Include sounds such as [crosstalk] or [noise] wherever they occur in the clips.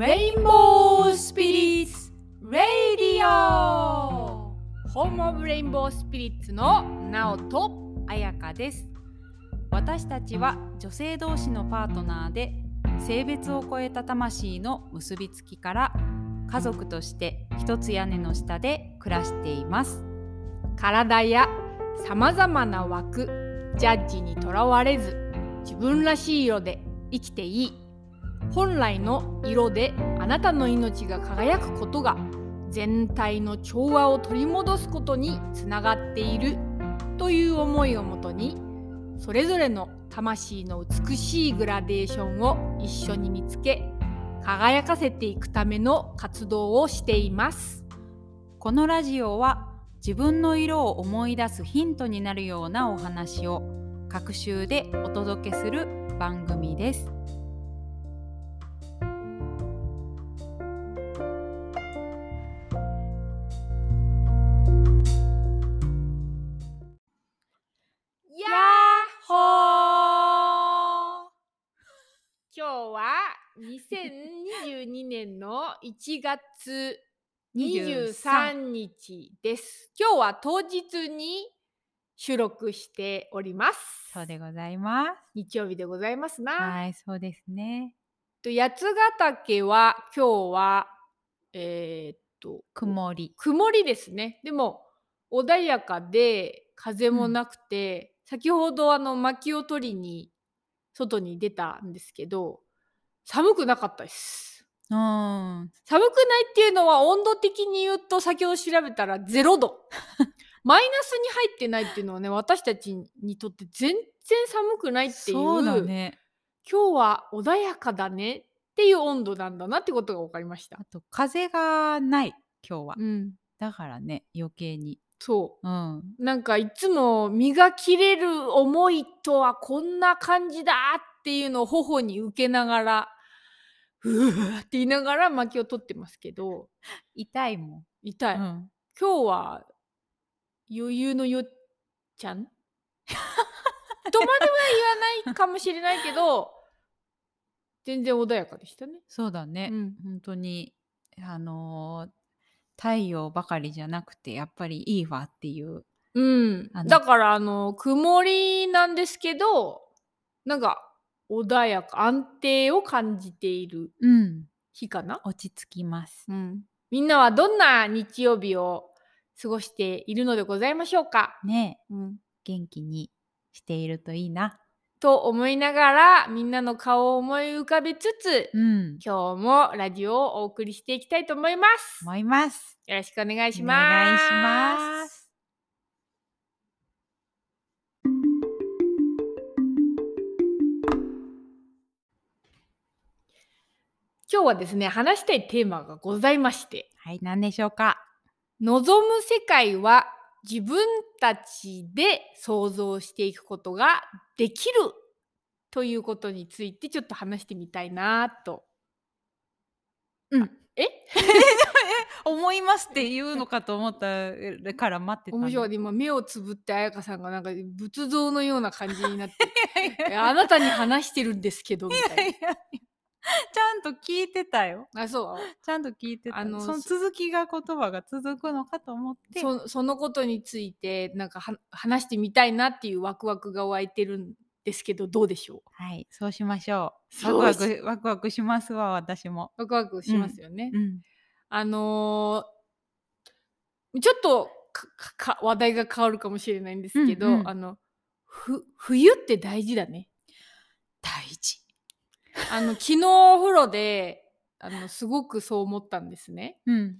レインボースピリッツ・レイディオホームオブレインボースピリッツのナオと彩香です。私たちは女性同士のパートナーで性別を超えた魂の結びつきから家族として一つ屋根の下で暮らしています。体やさまざまな枠ジャッジにとらわれず自分らしい色で生きていい。本来の色であなたの命が輝くことが全体の調和を取り戻すことにつながっているという思いをもとにそれぞれの魂の美しいグラデーションを一緒に見つけ輝かせていくための活動をしていますこのラジオは自分の色を思い出すヒントになるようなお話を各週でお届けする番組です。2022年の1月23日です。今日は当日に収録しております。そうでございます。日曜日でございますな。はい、そうですね。と八ヶ岳は今日はえーっと曇り。曇りですね。でも穏やかで風もなくて、先ほどあの薪を取りに外に出たんですけど寒くなかったです。うん。寒くないっていうのは温度的に言うと先ほど調べたら0度 [laughs] マイナスに入ってないっていうのはね私たちにとって全然寒くないっていうそうだね。今日は穏やかだねっていう温度なんだなってことが分かりましたあ。と風がない今日は。うん、だからね余計に。そううん。なんかいつも身が切れる思いとはこんな感じだっていうのを頬に受けながらうーって言いながら薪を取ってますけど痛いもん。痛い、うん。今日は余裕のよっちゃん？[laughs] とまでは言わないかもしれないけど全然穏やかでしたね。そうだね。うん本当にあのー太陽ばかりじゃなくてやっぱりいいわっていう。うんだからあの曇りなんですけどなんか穏やか安定を感じているうん。日かな、落ち着きます。うん、みんなはどんな日曜日を過ごしているのでございましょうか、ねうん、元気にしているといいな。と思いながらみんなの顔を思い浮かべつつ、うん。今日もラジオをお送りしていきたいと思います。思います。よろしくお願いしおます。願いします。今日はですね話したいテーマがございましてはい、何でしょうか？望む世界は自分たちで想像していくことができるということについてちょっと話してみたいなと。うん。え？[laughs] 思いますって言うのかと思ったから待ってたの。面白い今目をつぶって彩香さんがなんか仏像のような感じになって [laughs] えあなたに話してるんですけどみたいいやいやいや [laughs] ちゃんと聞いてたよ。な。あそう？ちゃんと聞いてた。あのその続きが言葉が続くのかと思って。そそのことについてなんかは話してみたいなっていうワクワクが湧いてるんですけどどうでしょはい、そうしましょう。ワクワクワクワクしますわ、私も。うワクワクしますよね。うん。あのーちょっとかかか話題が変わるかもしれないんですけど、うんうんあのふ冬って大事だね。あの昨日お風呂であのすごくそう思ったんですね。うん。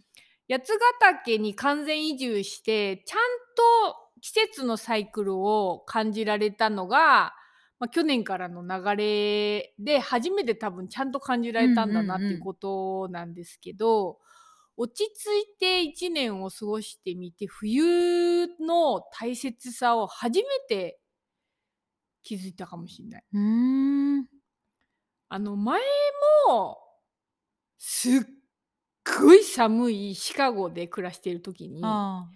八ヶ岳に完全移住してちゃんと季節のサイクルを感じられたのが、まあ、去年からの流れで初めて多分ちゃんと感じられたんだなってうんうんうんいうことなんですけど、落ち着いて1年を過ごしてみて冬の大切さを初めて気づいたかもしれない。あの前もすっごい寒いシカゴで暮らしている時にあ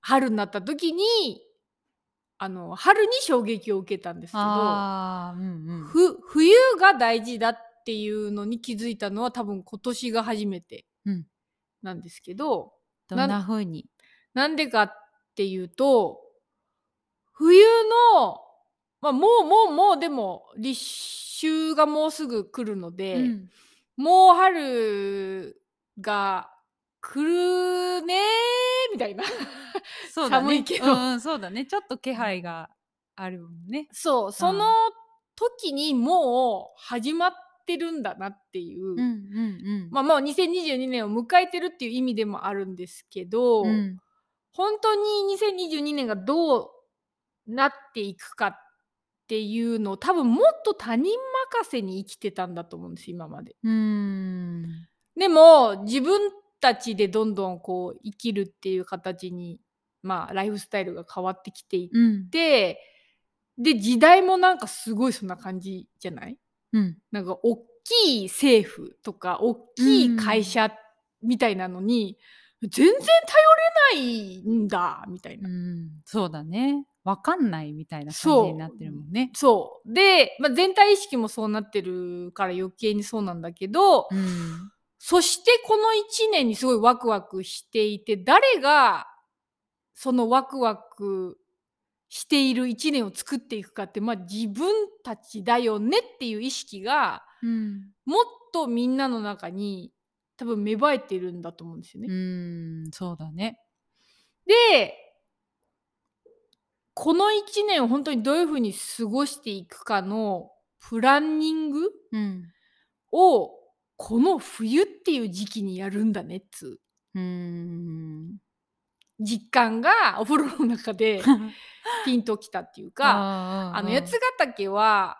春になった時にあの春に衝撃を受けたんですけどうんうん。ふ冬が大事だっっていうのに気づいたのは多分今年が初めてうん。なんですけど、どんな風に？なんでかっていうと冬の、まあ、もうもうもうでも立秋がもうすぐ来るので、うん。もう春が来るねーみたいな。そうだね。寒いけど。うんうんそうだね。ちょっと気配があるもんね。そう。その時にもう始まってるんだなっていう、うんうんうん。まあもう2022年を迎えてるっていう意味でもあるんですけど、うん。本当に2022年がどうなっていくかっていうのを多分もっと他人任せに生きてたんだと思うんです今まで。うーん。でも自分たちでどんどんこう生きるっていう形にまあライフスタイルが変わってきていっうん。てで時代もなんかすごいそんな感じじゃない？うん。なんか大きい政府とか大きい会社みたいなのに、全然頼れないんだみたいな。うん。そうだねわかんないみたいな感じになってるもんね。そう。で、まあ、全体意識もそうなってるから余計にそうなんだけど、うん。そしてこの1年にすごいワクワクしていて誰がそのワクワクしている1年を作っていくかって、まあ、自分たちだよねっていう意識がうん。もっとみんなの中に多分芽生えてるんだと思うんですよね。うんそうだね。でこの1年を本当にどういうふうに過ごしていくかのプランニングうん。をこの冬っていう時期にやるんだねっつう。うん。実感がお風呂の中で [laughs] ピンときたっていうかああの八ヶ岳は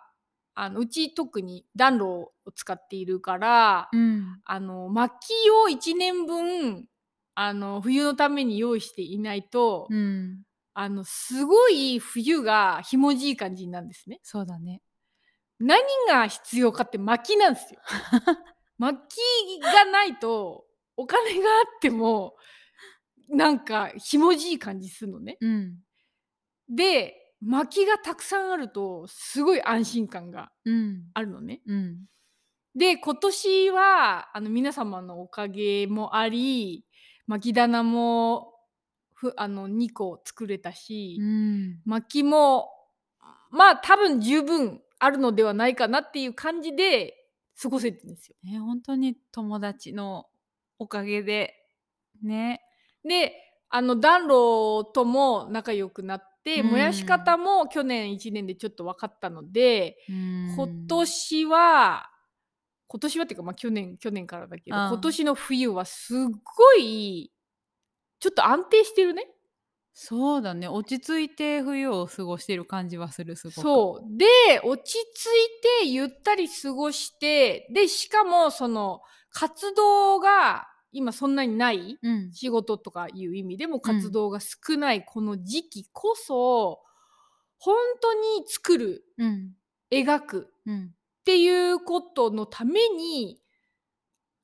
あのうち特に暖炉を使っているから、うん。あの薪を1年分あの冬のために用意していないと、うんあのすごい冬がひもじい感じなんですね。そうだね何が必要かって薪なんですよ。[laughs] 薪がないとお金があってもなんかひもじい感じするのね。うんで薪がたくさんあるとすごい安心感がうんあるのね。うんで今年はあの皆様のおかげもあり薪棚もふあの2個作れたし、うん。薪もまあ多分十分あるのではないかなっていう感じで過ごせてるんですよ。ね本当に友達のおかげでね。であの暖炉とも仲良くなって、うん。燃やし方も去年1年でちょっと分かったので、今今年は今年はっていうか、まあ、去年去年からだけど今年の冬はすっごいちょっと安定してるね。そうだね。落ち着いて冬を過ごしてる感じはするすごく。そう。で落ち着いてゆったり過ごしてでしかもその活動が今そんなにないうん。仕事とかいう意味でも活動が少ないこの時期こそ、本当に作るうん。描くうん。っていうことのために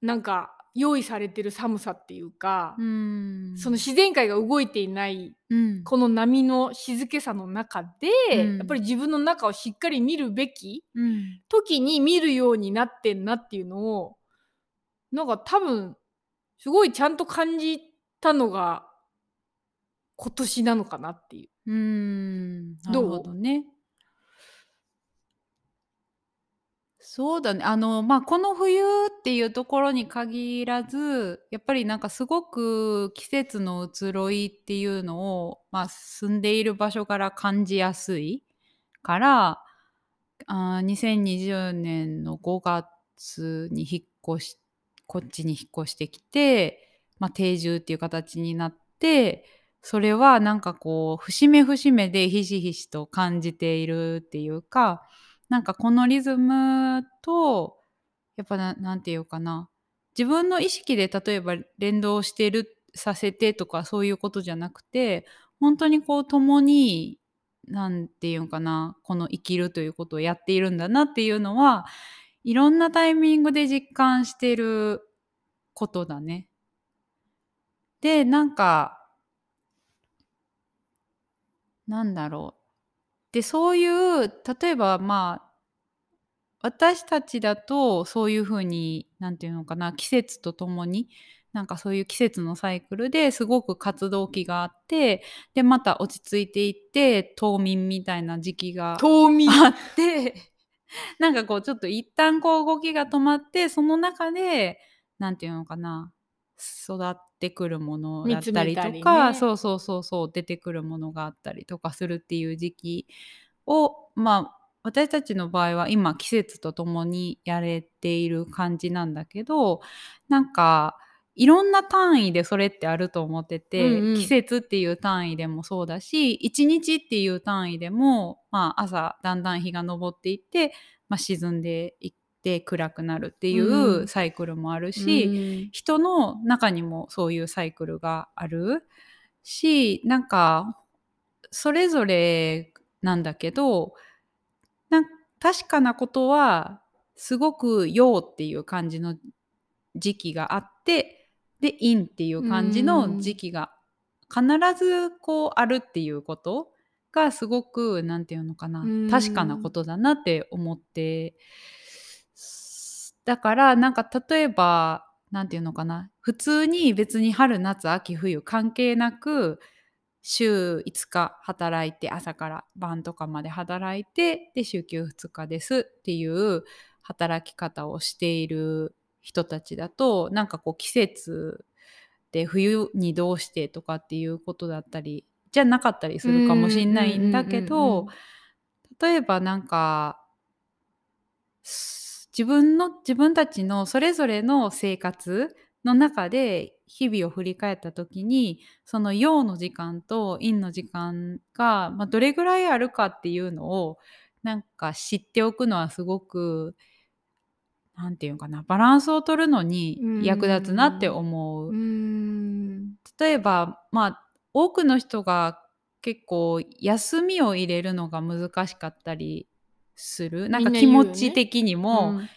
なんか用意されてる寒さっていうか、うん。その自然界が動いていないうん。この波の静けさの中で、うん。やっぱり自分の中をしっかり見るべきうん。時に見るようになってんなっていうのをなんか多分すごいちゃんと感じたのが今年なのかなっていう。うーん。などうるほどね。そうだね。あのまあこの冬っていうところに限らずやっぱりなんかすごく季節の移ろいっていうのを、まあ、住んでいる場所から感じやすいからあ2020年の5月に引っ越しこっちに引っ越してきて、まあ、定住っていう形になってそれはなんかこう節目節目でひしひしと感じているっていうかなんかこのリズムとやっぱななんていうかな自分の意識で例えば連動してるさせてとかそういうことじゃなくて本当にこう共になんていうのかなこの生きるということをやっているんだなっていうのはいろんなタイミングで実感してることだね。でなんかなんだろうでそういう例えばまあ私たちだとそういう風に何て言うのかな季節とともになんかそういう季節のサイクルですごく活動期があってでまた落ち着いていって冬眠みたいな時期が冬眠？あって [laughs] なんかこうちょっと一旦こう動きが止まってその中で何て言うのかな育ってくるものだったりとか、りね。そうそうそうそう出てくるものがあったりとかするっていう時期をまあ私たちの場合は今季節とともにやれている感じなんだけどなんかいろんな単位でそれってあると思ってて、うんうん。季節っていう単位でもそうだし一日っていう単位でも、まあ、朝だんだん日が昇っていって、まあ、沈んでいって暗くなるっていうんうサイクルもあるし、人の中にもそういうサイクルがあるしなんかそれぞれなんだけどなん確かなことはすごく陽っていう感じの時期があってで陰っていう感じの時期が必ずこうあるっていうことがすごくなんていうのかなうん。確かなことだなって思ってだからなんか例えばなんていうのかな。普通に別に春夏秋冬関係なく週5日働いて朝から晩とかまで働いてで週休2日ですっていう働き方をしている人たちだとなんかこう季節で冬にどうしてとかっていうことだったりじゃなかったりするかもしれないんだけど例えばなんかす自分の自分たちのそれぞれの生活の中で日々を振り返った時にその陽の時間と陰の時間が、まあ、どれぐらいあるかっていうのをなんか知っておくのはすごくなんていうのかなバランスを取るのに役立つなって思う。うん例えばまあ多くの人が結構休みを入れるのが難しかったりする。なんか気持ち的にも、うん。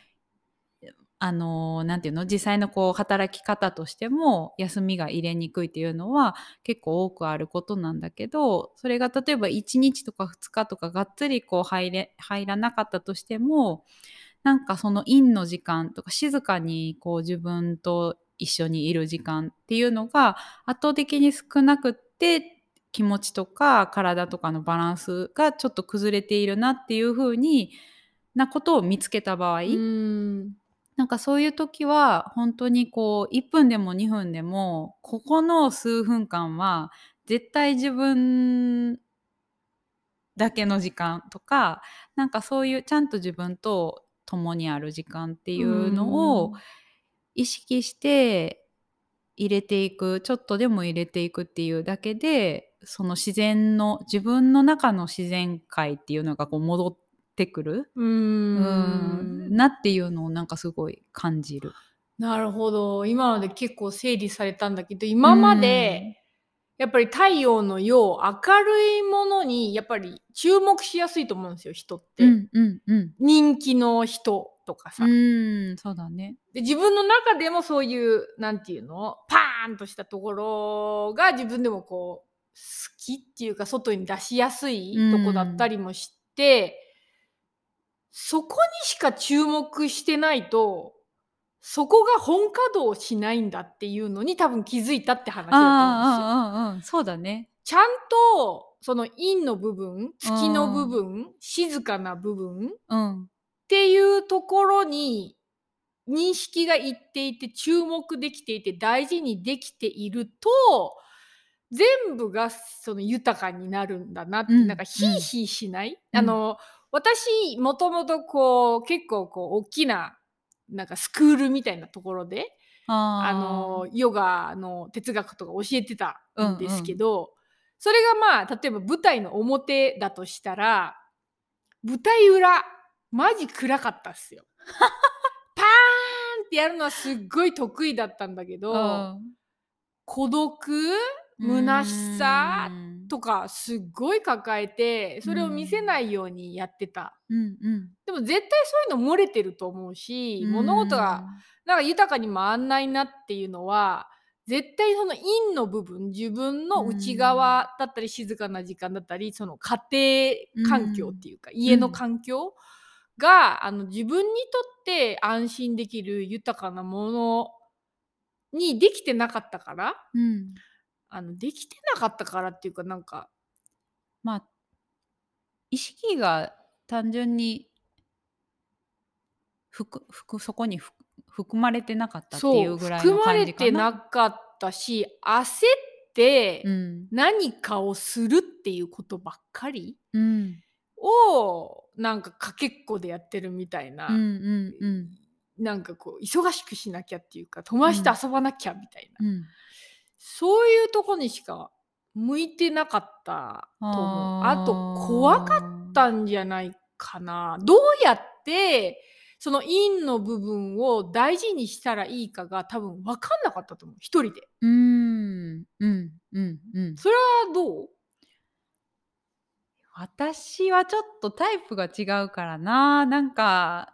あのなんていうの？実際のこう働き方としても休みが入れにくいっていうのは結構多くあることなんだけどそれが例えば1日とか2日とかがっつりこう入れ入らなかったとしてもなんかその陰の時間とか静かにこう自分と一緒にいる時間っていうのが圧倒的に少なくって気持ちとか体とかのバランスがちょっと崩れているなっていう風になことを見つけた場合、うん。なんかそういう時は本当にこう1分でも2分でもここの数分間は絶対自分だけの時間とかなんかそういうちゃんと自分と共にある時間っていうのを意識して入れていくちょっとでも入れていくっていうだけでその自然の自分の中の自然界っていうのがこう戻ってくる、ううん。ん。なっていうのをなんかすごい感じる。なるほど。今ので結構整理されたんだけど今までやっぱり太陽のよう明るいものにやっぱり注目しやすいと思うんですよ人って、うんうんうん。人気の人とかさ、うんそうだね。で自分の中でもそういうなんていうのパーンとしたところが自分でもこう好きっていうか外に出しやすいとこだったりもして、そこにしか注目してないとそこが本稼働しないんだっていうのに多分気づいたって話だと思うんですよ。そうだね。ちゃんとその陰の部分月の部分静かな部分うんっていうところに認識がいっていて注目できていて大事にできていると全部がその豊かになるんだなって、うんなんかヒーヒーしない、うん。あの私もともとこう結構こう大きななんかスクールみたいなところでああのヨガの哲学とか教えてたんですけうど、それがまあ例えば舞台の表だとしたら舞台裏マジ暗かったっすよ。[laughs] パーンってやるのはすっごい得意だったんだけど、孤独？虚しさとかすっごい抱えてそれを見せないようにやってた。うんうん。でも絶対そういうの漏れてると思うし、物事がなんか豊かに回んないなっていうのは絶対その陰の部分自分の内側だったり静かな時間だったりその家庭環境っていうか、家の環境があの自分にとって安心できる豊かなものにできてなかったからうんあのできてなかったからっていうかなんか。まあ意識が単純にふくふくそこにふ含まれてなかったっていそううぐらい含まれの感じかてなな。かったし焦ってうん。何かをするっていうことばっかりうん。をなんかかけっこでやってるみたいな、うんうんうん。なんかこう忙しくしなきゃっていうか友達と遊ばなきゃみたいな、うんそういうとこにしか向いてなかったと思う。あと怖かったんじゃないかな。どうやってその陰の部分を大事にしたらいいかが多分分かんなかったと思う。一人で。うん。うん。うん。うん。それはどう？私はちょっとタイプが違うからな。なんか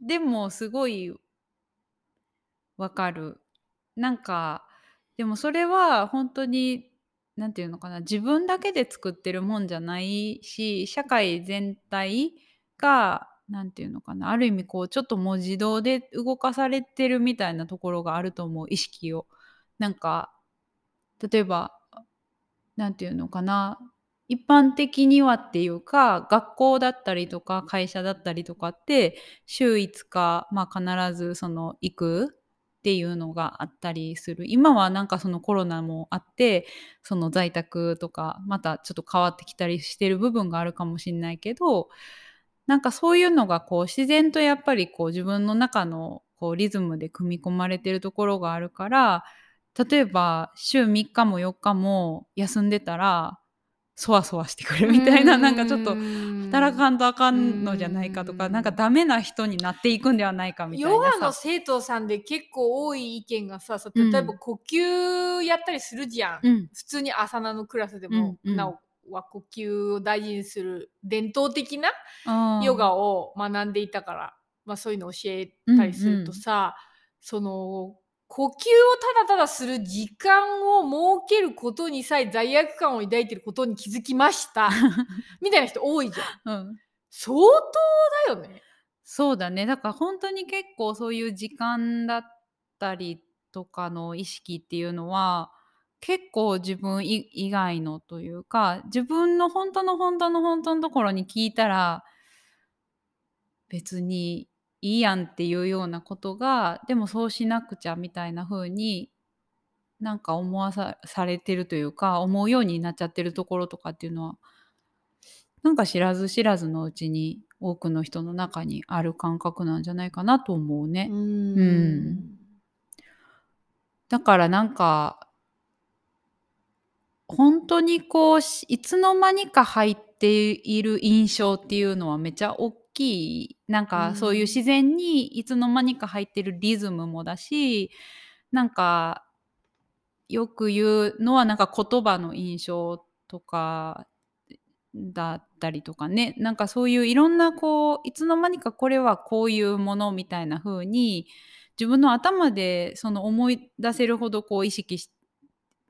でもすごいわかる。なんかでもそれは本当になんていうのかな自分だけで作ってるもんじゃないし社会全体がなんていうのかなある意味こうちょっともう自動で動かされてるみたいなところがあると思う意識を。なんか例えばなんていうのかな一般的にはっていうか学校だったりとか会社だったりとかって週5日、まあ、必ずその行くっていうのがあったりする。今はなんかそのコロナもあってその在宅とかまたちょっと変わってきたりしてる部分があるかもしれないけどなんかそういうのがこう自然とやっぱりこう自分の中のこうリズムで組み込まれてるところがあるから例えば週3日も4日も休んでたらそわそわしてくるみたいななんかちょっと働かんとあかんのじゃないかとうん。かなんかダメな人になっていくんではないかみたいヨガ。の生徒さんで結構多い意見がさ例えば呼吸やったりするじゃん、うん。普通にアサナのクラスでも、うんうんなおは呼吸を大事にする伝統的なヨガを学んでいたから、まあ、そういうの教えたりするとさ、その呼吸をただただする時間を設けることにさえ罪悪感を抱いてることに気づきました。[laughs] みたいな人多いじゃん。うん。相当だよね。そうだね。だから本当に結構そういう時間だったりとかの意識っていうのは結構自分い以外のというか自分の本当の本当の本当のところに聞いたら別にいいやんっていうようなことがでもそうしなくちゃみたいな風になんか思わさされてるというか思うようになっちゃってるところとかっていうのはなんか知らず知らずのうちに多くの人の中にある感覚なんじゃないかなと思うね。うんだからなんか本当にこうしいつの間にか入っている印象っていうのはめちゃ大きいなんうんかそういう自然にいつの間にか入ってるリズムもだしなんかよく言うのはなんか言葉の印象とかだったりとかね。なんかそういういろんなこういつの間にかこれはこういうものみたいな風に自分の頭でその思い出せるほどこう意識し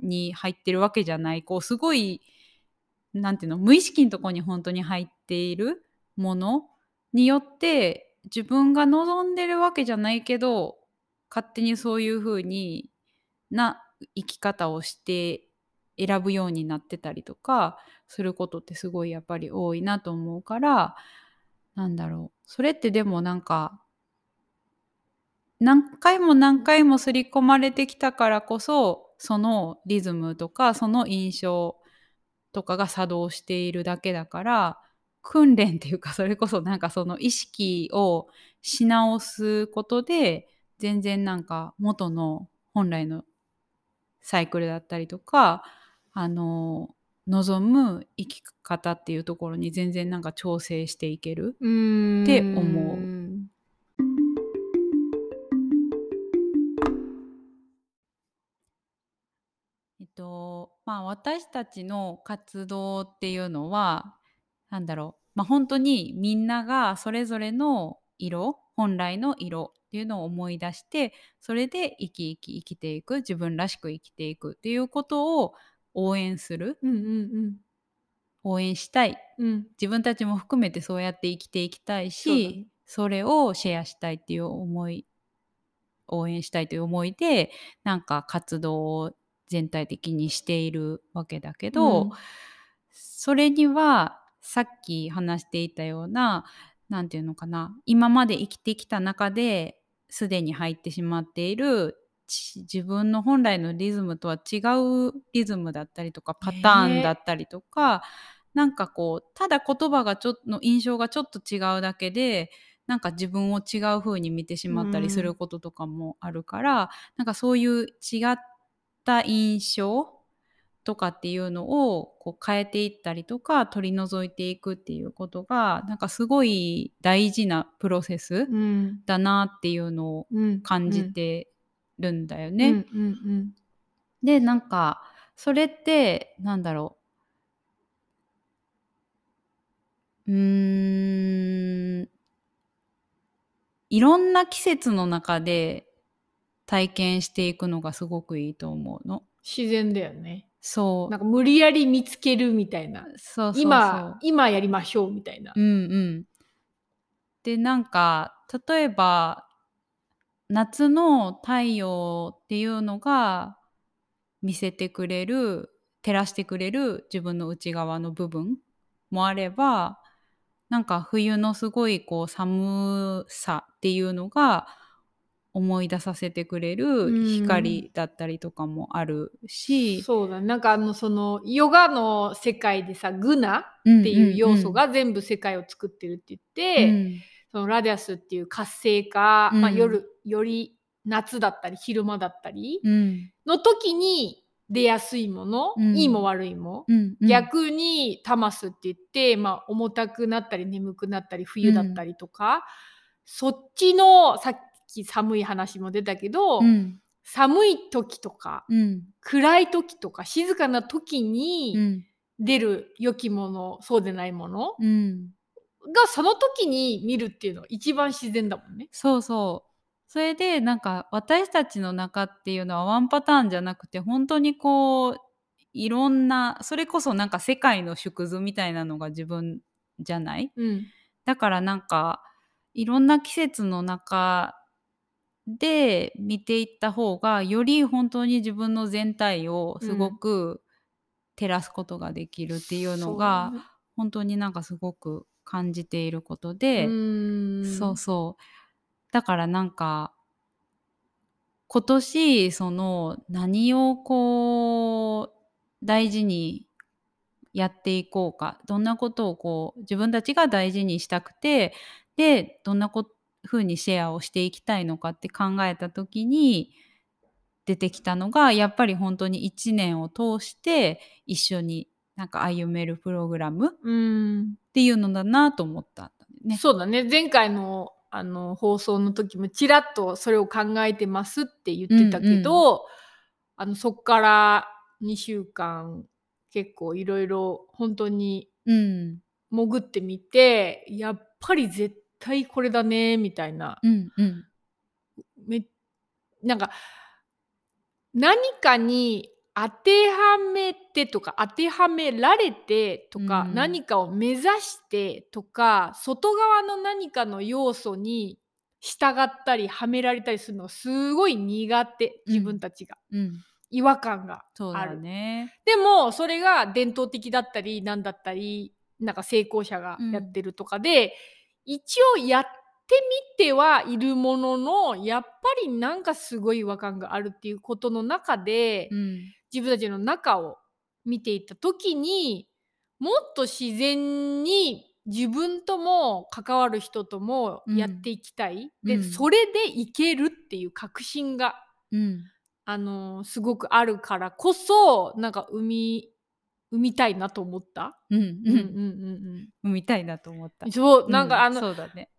に入ってるわけじゃない。こうすごいなんていうの無意識のとこに本当に入っているものによって自分が望んでるわけじゃないけど勝手にそういう風にな生き方をして選ぶようになってたりとかすることってすごいやっぱり多いなと思うからなんだろう。それってでもなんか何回も何回も刷り込まれてきたからこそそのリズムとかその印象とかが作動しているだけだから訓練っていうかそれこそなんかその意識をし直すことで全然なんか元の本来のサイクルだったりとかあの望む生き方っていうところに全然なんか調整していける。うんって思うえっとまあ私たちの活動っていうのはなんだろう、まあ、本当にみんながそれぞれの色本来の色っていうのを思い出してそれで生き生き生きていく自分らしく生きていくっていうことを応援する。うんうん応援したい。うん。自分たちも含めてそうやって生きていきたいしねそれをシェアしたいっていう思い応援したいという思いでなんか活動を全体的にしているわけだけど、うん。それにはさっき話していたような何て言うのかな今まで生きてきた中ですでに入ってしまっているち自分の本来のリズムとは違うリズムだったりとかパターンだったりとか、なんかこうただ言葉がちょっとの印象がちょっと違うだけでなんか自分を違う風に見てしまったりすることとかもあるから、なんかそういう違った印象とかっていうのをこう変えていったりとか取り除いていくっていうことがなんかすごい大事なプロセスうん。だなっていうのをうん感じてるんだよね。でなんかそれってなんだろう。うーん。いろんな季節の中で体験していくのがすごくいいと思うの。自然だよねそう。なんか無理やり見つけるみたいな。そう今今やりましょうみたいな。うんうん。でなんか例えば夏の太陽っていうのが見せてくれる照らしてくれる自分の内側の部分もあればなんか冬のすごいこう寒さっていうのが思い出させてくれる光だったりとかもあるし、そうだなんかあのそのヨガの世界でさグナうんっていう要素が全部世界を作ってるって言って、うんそのラディアスっていう活性化、うん。まあ、夜より夏だったり昼間だったりうん。の時に出やすいもの、うん。いいも悪いも、うんうん。逆にタマスって言って、まあ、重たくなったり眠くなったり冬だったりとか、そっちのさっき寒い話も出たけど、うん。寒い時とかうん。暗い時とか静かな時にうん。出る良きものそうでないものうん。がその時に見るっていうのが一番自然だもんね。そうそう。それでなんか私たちの中っていうのはワンパターンじゃなくて本当にこういろんなそれこそなんか世界の縮図みたいなのが自分じゃない？うん。だからなんかいろんな季節の中で見ていった方がより本当に自分の全体をすごく照らすことができるっていうのが、本当になんかすごく感じていることだで、そうそう。だからなんか、今年、その何をこう、大事にやっていこうか、どんなことをこう、自分たちが大事にしたくて、で、どんなこ風にシェアをしていきたいのかって考えた時に、出てきたのが、やっぱり本当に1年を通して一緒になんか歩めるプログラムっうんていうのだなと思ったんだよね。そうだね前回のあの放送の時もちらっとそれを考えてますって言ってたけど、あのそっから2週間結構いろいろ本当にうん。潜ってみてやっぱり絶対これだねみたいなうんうん。めなんか何かに当てはめてとか当てはめられてとか、うん何かを目指してとか外側の何かの要素に従ったりはめられたりするのがすごい苦手自分たちが、うん。違和感がある。ね。でもそれが伝統的だったり何だったりなんか成功者がやってるとかで、一応やってみてはいるもののやっぱりなんかすごい違和感があるっていうことの中で、うん。自分たちの中を見ていった時にもっと自然に自分とも関わる人ともやっていきたい、で、うんそれでいけるっていう確信がうん。あのすごくあるからこそなんか生み生みたいなと思った？うん。うんうんうんうん。見たいなと思ったうん。。そうなんか、うあの、そうだね。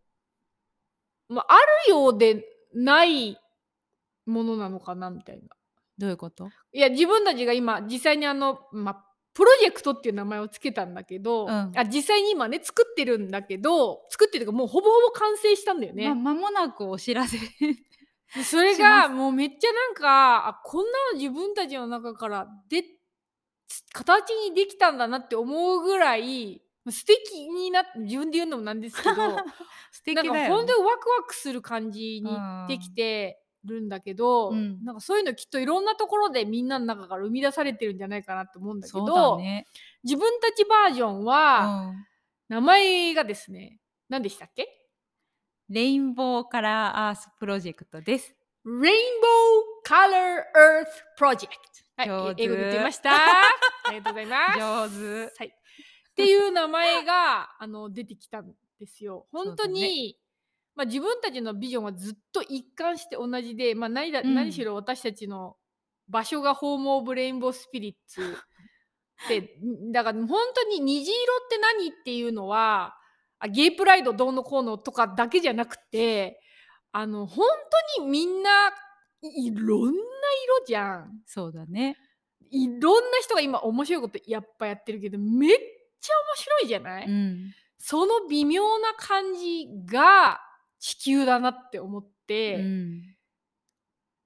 まあ、あるようでないものなのかなみたいな。どういうこと？いや自分たちが今実際にあの、まあ、プロジェクトっていう名前をつけたんだけど、うんあ実際に今ね作ってるんだけど作ってるかもうほぼほぼ完成したんだよね。ま、間もなくお知らせ。でそれがもうめっちゃなんかあこんなの自分たちの中から出つ形にできたんだなって思うぐらい素敵になって自分で言うのもなんですけど [laughs] 素敵なんか。本当にワクワクする感じにできてるんだけど、うんなんかそういうのきっといろんなところでみんなの中から生み出されてるんじゃないかなと思うんだけど、だね。自分たちバージョンは、うん名前がですね何でしたっけ？レインボーカラーアースプロジェクトです。Rainbow Color Earth Project。はい上、手英語で言ってました。[laughs] ありがとうございます。上手。はい、っていう名前があの出てきたんですよ。本当に、まあ、自分たちのビジョンはずっと一貫して同じで、まあ、何だうん何しろ私たちの場所がホーム・オブ・レインボー・スピリッツで [laughs] だから本当に虹色って何っていうのはあゲイプライドどうのこうのとかだけじゃなくてあの本当にみんないろんな色じゃん。そうだね。いろんな人が今面白いことやっぱやってるけどめっちゃ面白いじゃない、うん。その微妙な感じが地球だなって思って、うん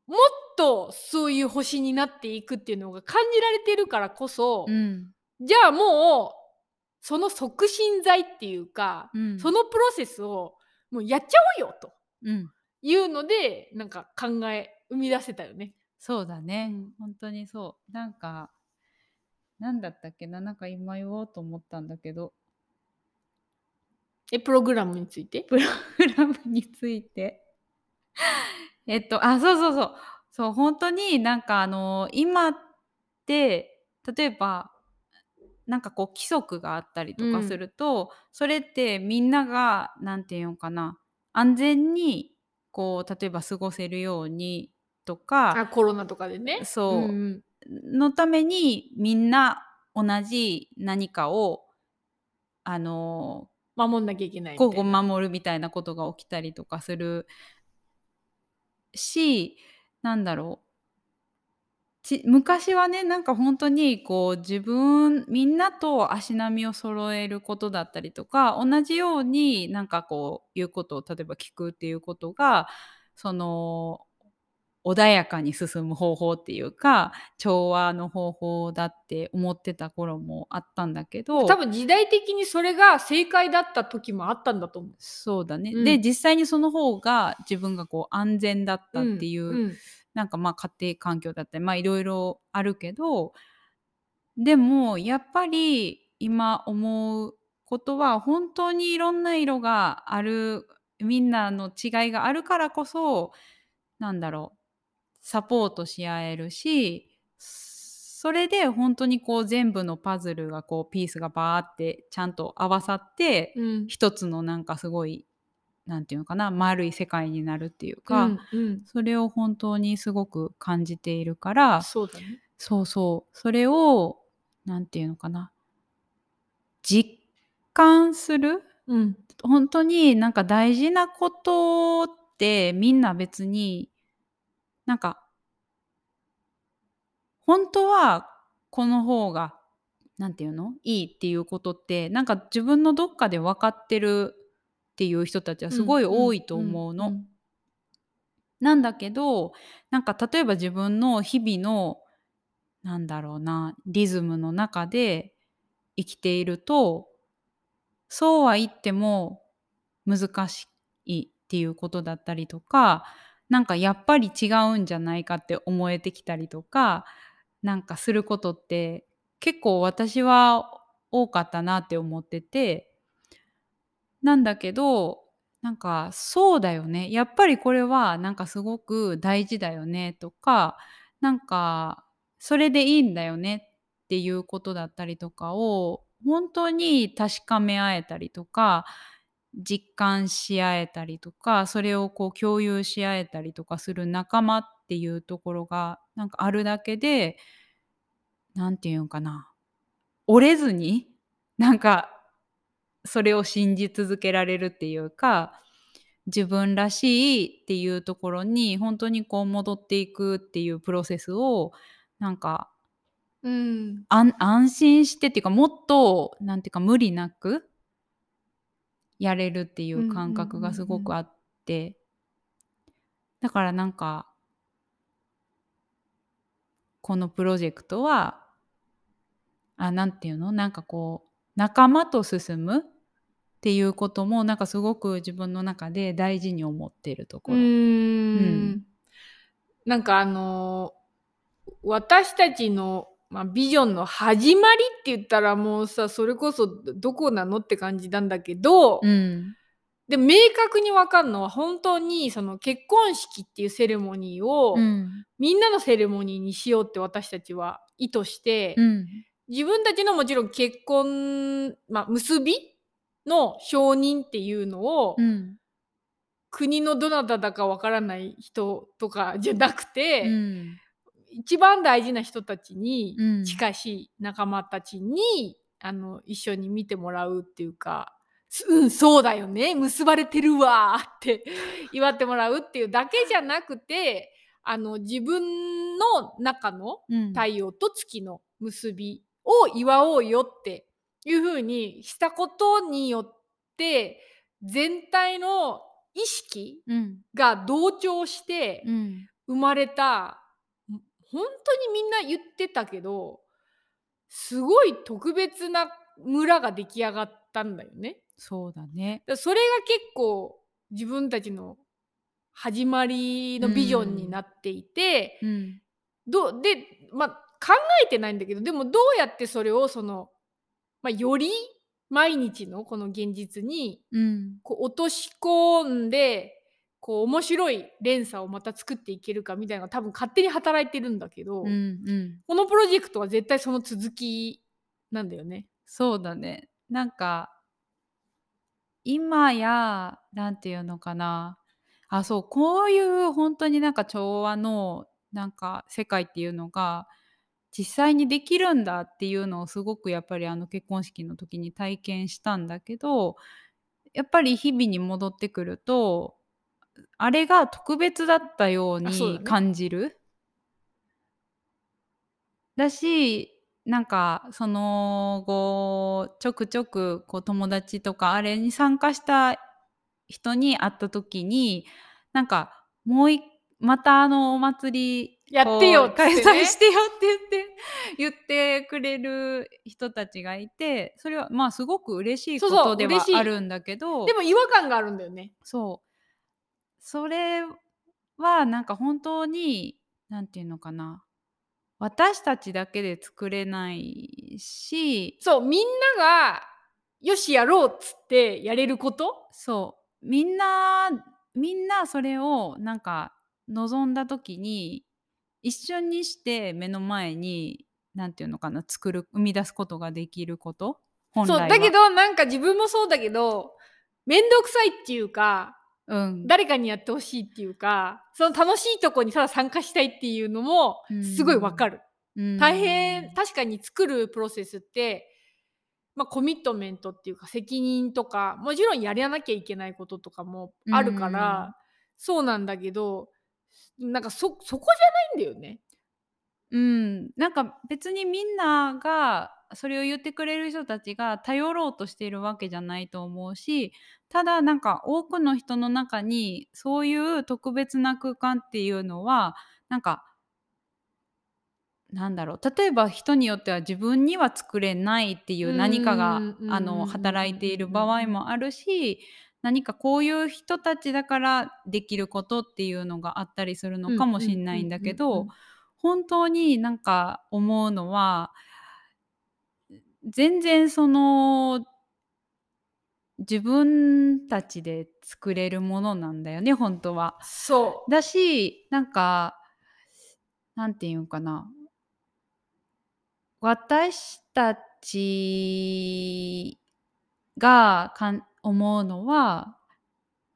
もっとそういう星になっていくっていうのが感じられてるからこそ、うんじゃあもうその促進剤っていうか、うんそのプロセスをもうやっちゃおうよとうんいうのでなんか考え生み出せたよね。そうだね、うん本当にそう。なんかなんだったっけな？なんか今言おうと思ったんだけど。えプログラムについて？プログラムについて。えっとあそうそうそう。そう本当になんかあの今って例えばなんかこう規則があったりとかうんすると、それってみんながなんていうのかな？安全にこう例えば過ごせるようにとかあコロナとかでね。そううんのためにみんな同じ何かをあの守んなきゃいけないいうな。守るみたいなことが起きたりとかするしなんだろうち昔はねなんか本当にこう自分みんなと足並みを揃えることだったりとか同じようになんかこう言うことを例えば聞くっていうことがその穏やかに進む方法っていうか調和の方法だって思ってた頃もあったんだけど。多分時代的にそれが正解だった時もあったんだと思う。そうだね、うん。で実際にその方が自分がこう安全だったっていう、うん。なんかまあ家庭環境だったりまあいろいろあるけどでもやっぱり今思うことは本当にいろんな色があるみんなの違いがあるからこそなんだろうサポートし合えるしそれで本当にこう全部のパズルがこうピースがバーってちゃんと合わさってうん。一つのなんかすごいなんていうのかな丸い世界になるっていうか、うんうん。それを本当にすごく感じているからそうだね。そうそう。それをなんていうのかな実感する？うん。本当になんか大事なことってみんな別になんか本当はこの方がなんていうの？いいっていうことってなんか自分のどっかで分かってるっていう人たちはすごい多いと思うの。んなんだけどなんか例えば自分の日々のなんだろうなリズムの中で生きているとそうは言っても難しいっていうことだったりとかなんかやっぱり違うんじゃないかって思えてきたりとかなんかすることって結構私は多かったなって思っててなんだけどなんかそうだよね。やっぱりこれはなんかすごく大事だよねとかなんかそれでいいんだよねっていうことだったりとかを本当に確かめ合えたりとか実感し合えたりとかそれをこう共有し合えたりとかする仲間っていうところがなんかあるだけでなんていうんかな。折れずになんかそれを信じ続けられるっていうか自分らしいっていうところに本当にこう戻っていくっていうプロセスをなんかうん。安安心してっていうかもっとなんていうか無理なくやれるっていう感覚がすごくあって、だからなんかこのプロジェクトはあなんていうの？なんかこう仲間と進むっていうこともなんかすごく自分の中で大事に思っているところ。うーん。うん。なんかあの私たちの、まあ、ビジョンの始まりって言ったらもうさそれこそどこなのって感じなんだけど、うん。で明確に分かるのは本当にその結婚式っていうセレモニーを、うんみんなのセレモニーにしようって私たちは意図して、うん自分たちのもちろん結婚、まあ、結びの承認っていうのを、うん。国のどなただかわからない人とかじゃなくて、うん一番大事な人たちに、うん。近しい仲間たちにあの一緒に見てもらうっていうか「すうんそうだよね。結ばれてるわ」って [laughs] 祝ってもらうっていうだけじゃなくてあの自分の中のうん。太陽と月の結びを祝おうよっていう風にしたことによって全体の意識うん。が同調してうん。生まれた、本当にみんな言ってたけどすごい特別な村が出来上がったんだよね。そうだね。それが結構自分たちの始まりのビジョンになっていて、うんどうで、まあ、考えてないんだけどでもどうやってそれをその、まあ、より毎日のこの現実にうんこう落とし込んでこう面白い連鎖をまた作っていけるかみたいなのが多分勝手に働いてるんだけど、うんうんこのプロジェクトは絶対その続きなんだよね。そうだね。なんか今やなんていうのかなあそうこういう本当になんか調和のなんか世界っていうのが実際にできるんだっていうのをすごくやっぱりあの結婚式の時に体験したんだけどやっぱり日々に戻ってくるとあれが特別だったように感じる？だしなんかその後ちょくちょくこう友達とかあれに参加した人に会った時になんかもういまたあのお祭りやってよってね。開催してよって言って言ってくれる人たちがいてそれはまあすごく嬉しいことではあるんだけど。でも違和感があるんだよね。そうそれはなんか本当になんていうのかな。私たちだけで作れないし。そうみんながよしやろうっつってやれること？そう。みんなみんなそれをなんか望んだ時に一瞬にして目の前になんていうのかな作る生み出すことができること？本来は。そうだけどなんか自分もそうだけど面倒くさいっていうかうん。誰かにやってほしいっていうかその楽しいとこにただ参加したいっていうのもすごいわかる。うん。大変確かに作るプロセスって、まあ、コミットメントっていうか責任とかもちろんやらなきゃいけないこととかもあるから、うん。そうなんだけどなんかそそこじゃないんだよね。うん、なんか別にみんながそれを言ってくれる人たちが頼ろうとしているわけじゃないと思うしただなんか多くの人の中にそういう特別な空間っていうのはなんかなんだろう例えば人によっては自分には作れないっていう何かがあの働いている場合もあるし何かこういう人たちだからできることっていうのがあったりするのかもしれないんだけど本当になんか思うのは全然その自分たちで作れるものなんだよね本当は。そう。だしなんかなんていうんかな。私たちがかん思うのは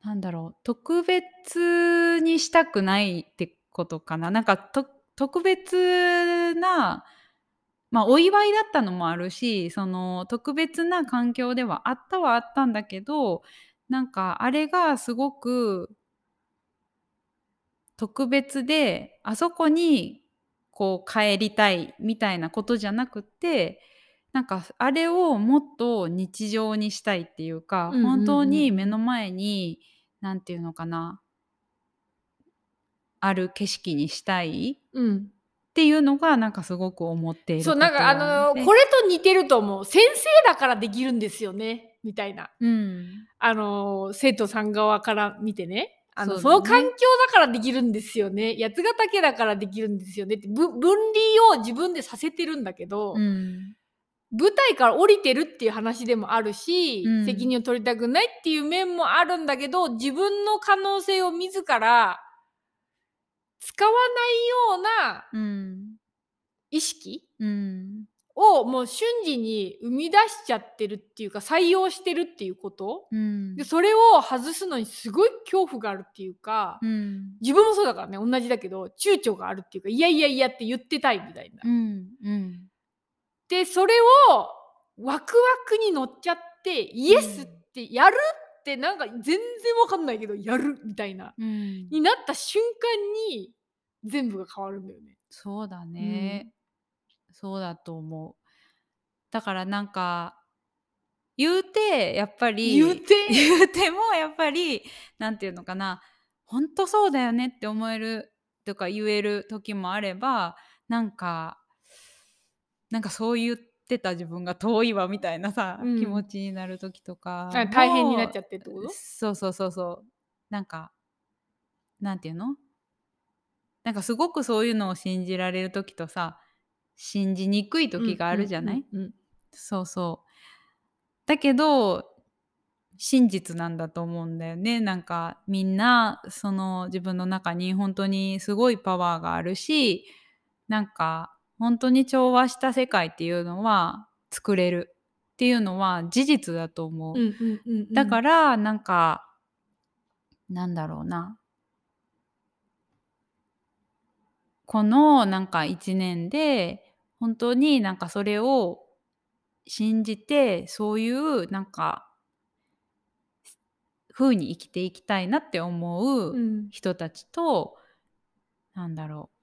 なんだろう特別にしたくないってことかな。なんかと特別なまあお祝いだったのもあるしその特別な環境ではあったはあったんだけどなんかあれがすごく特別であそこにこう帰りたいみたいなことじゃなくてなんかあれをもっと日常にしたいっていうか、うんうんうん。本当に目の前に何て言うのかなある景色にしたいっうんっていうのがなんかすごく思っているそうなんかあのこれと似てると思う。先生だからできるんですよね。みたいな。うん。あの生徒さん側から見てね。あのそ,、ね。の環境だからできるんですよね。八ヶ岳だからできるんですよねってぶ分離を自分でさせてるんだけど、うん。舞台から降りてるっていう話でもあるし、うん。責任を取りたくないっていう面もあるんだけど自分の可能性を自ら使わないようなうん。意識うん。をもう瞬時に生み出しちゃってるっていうか採用してるっていうこと？うん。でそれを外すのにすごい恐怖があるっていうか、うん。自分もそうだからね同じだけど躊躇があるっていうかいやいやいやって言ってたいみたいな。でそれをワクワクに乗っちゃってイエスってやるってなんか全然わかんないけどやるみたいな。うん。になった瞬間に全部が変わるんだよね。そうだね、そうだと思う。だからなんか言うてやっぱり言うて？言うてもやっぱりなんていうのかな。本当そうだよねって思えるとか言える時もあればなんかなんかそう言ってた自分が遠いわみたいなさ、うん。気持ちになる時とかあ大変になっちゃっってってこと？そうそうそうそう。なんかなんていうの？なんかすごくそういうのを信じられる時とさ信じにくい時があるじゃない、うんうんうん。そうそう。だけど真実なんだと思うんだよね。なんかみんなその自分の中に本当にすごいパワーがあるしなんか本当に調和した世界っていうのは作れるっていうのは事実だと思う、うんうんうんうん。だからなんかなんだろうな。このなんか1年で本当になんかそれを信じてそういうなんか風に生きていきたいなって思ううん。人たちと、なんだろう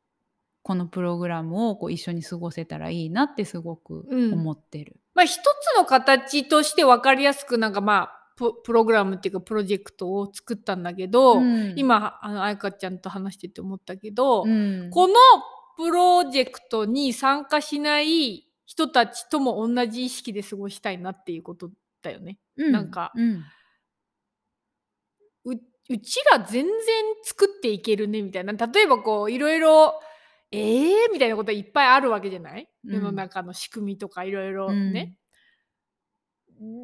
このプログラムをこう一緒に過ごせたらいいなってすごくうん。思ってる。まあ一つの形として分かりやすくなんかまあププログラムっていうかプロジェクトを作ったんだけど、うん。今あの愛花ちゃんと話してて思ったけど、うん。このプロジェクトに参加しない人たちとも同じ意識で過ごしたいなっていうことだよね。うなんかうん。ううちら全然作っていけるねみたいな。例えばこういろいろえー？みたいなこといっぱいあるわけじゃない？うん。世の中の仕組みとかいろいろうん。ね。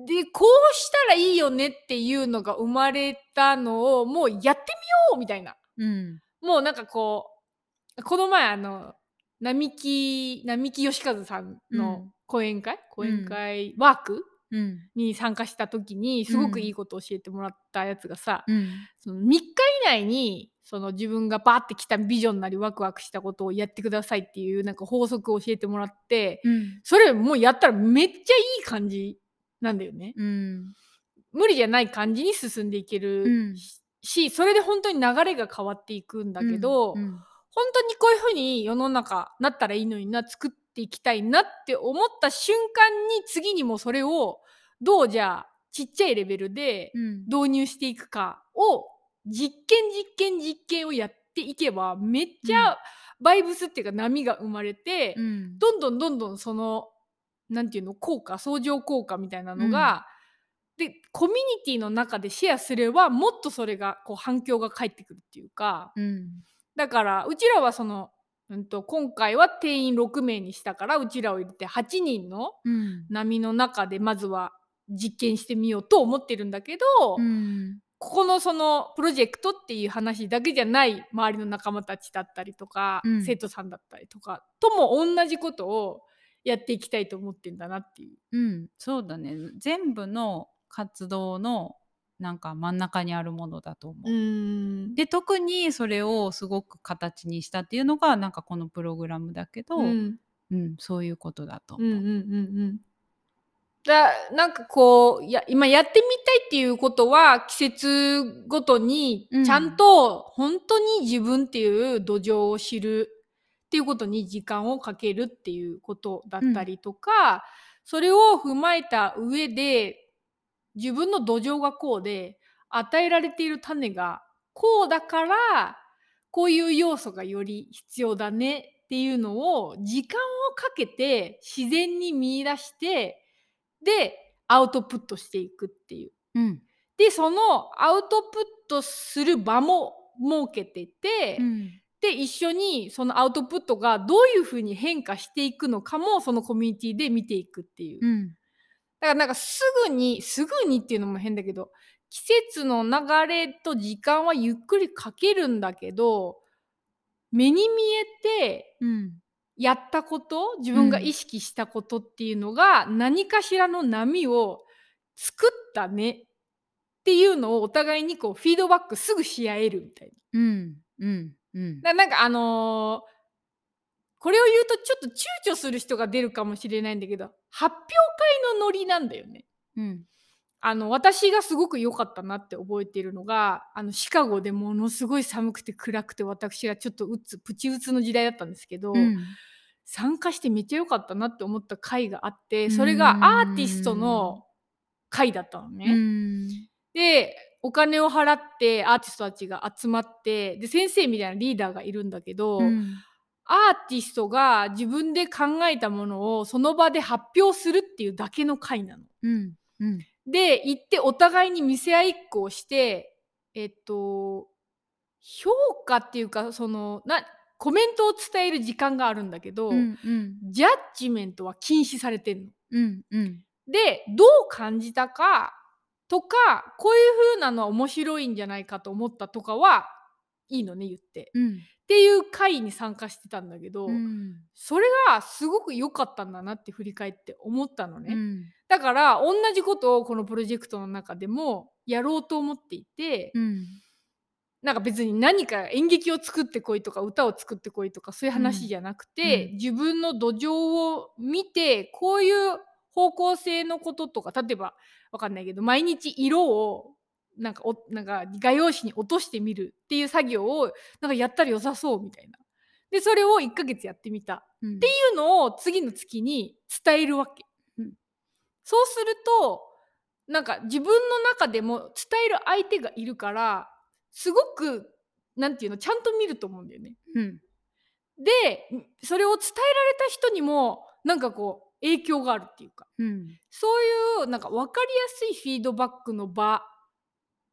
でこうしたらいいよねっていうのが生まれたのをもうやってみようみたいな。うん。もうなんかこうこの前あの並木並木義和さんうのん。講演会、講演会？ワーク？うんに参加した時にすごくいいことを教えてもらったやつがさ、うん。その3日以内にその自分がバーってきたビジョンなりワクワクしたことをやってくださいっていうなんか法則を教えてもらってうん。それもうやったらめっちゃいい感じなんだよね。うん。無理じゃない感じに進んでいけるうん。し、それで本当に流れが変わっていくんだけど、うん。本当にこういうふうに世の中なったらいいのにな作っていきたいなって思った瞬間に次にもそれをどうじゃあちっちゃいレベルでうん。導入していくかを実験実験実験をやっていけばめっちゃバイブスっていうか波が生まれて、うん。どんどんどんどんそのなんていうの効果相乗効果みたいなのが、でコミュニティの中でシェアすればもっとそれがこう反響が返ってくるっていうか。うん。だからうちらはその、うん、と今回は定員6名にしたからうちらを入れて8人のうん。波の中でまずは実験してみようと思ってるんだけど、うん。ここのそのプロジェクトっていう話だけじゃない周りの仲間たちだったりとか、うん。生徒さんだったりとかとも同じことをやっていきたいと思ってんだなっていう。うん、そうだね。全部の活動のなんか真ん中にあるものだと思う。んで特にそれをすごく形にしたっていうのがなんかこのプログラムだけど、ううんんそういうことだと思う。うんうんうんうん。だなんかこうや今やってみたいっていうことは季節ごとにうん。ちゃんと本当に自分っていう土壌を知るっていうことに時間をかけるっていうことだったりとか、それを踏まえた上で自分の土壌がこうで与えられている種がこうだからこういう要素がより必要だねっていうのを時間をかけて自然に見出してでアウトプットしていくっていう。うんでそのアウトプットする場も設けてて、うんで一緒にそのアウトプットがどういうふうに変化していくのかもそのコミュニティで見ていくっていう。うんだからなんかすぐにすぐにっていうのも変だけど季節の流れと時間はゆっくりかけるんだけど目に見えてうんやったこと自分が意識したことっていうのが何かしらの波を作ったねっていうのをお互いにこうフィードバックすぐし合えるみたいな。うんうんうんだなんかあのーこれを言うとちょっと躊躇する人が出るかもしれないんだけど発表会のノリなんだよね。うん。あの私がすごく良かったなって覚えているのがあのシカゴでものすごい寒くて暗くて私がちょっとうつプチうつの時代だったんですけど、うん。参加してめっちゃ良かったなって思った回があってそれがアーティストの回だったのね。うん。でお金を払ってアーティストたちが集まってで先生みたいなリーダーがいるんだけど、うんアーティストが自分で考えたものをその場で発表するっていうだけの回なの。うんうんで行ってお互いに見せ合いっこをしてえっと評価っていうかそのなコメントを伝える時間があるんだけど、うんうんジャッジメントは禁止されてるの。うんうんでどう感じたかとかこういう風なのは面白いんじゃないかと思ったとかはいいのね言って。うんっていう会に参加してたんだけど、うん。それがすごく良かったんだなって振り返って思ったのね。うん。だから同じことをこのプロジェクトの中でもやろうと思っていて、うん。なんか別に何か演劇を作ってこいとか歌を作ってこいとかそういう話じゃなくて、うん。自分の土壌を見てこういう方向性のこととか例えばわかんないけど毎日色をなんかおなんか画用紙に落としてみるっていう作業をなんかやったら良さそうみたいな。でそれを1ヶ月やってみたうんっていうのを次の月に伝えるわけ。うんそうするとなんか自分の中でも伝える相手がいるからすごくなんていうのちゃんと見ると思うんだよね。うんでそれを伝えられた人にもなんかこう影響があるっていうかうんそういうなんか分かりやすいフィードバックの場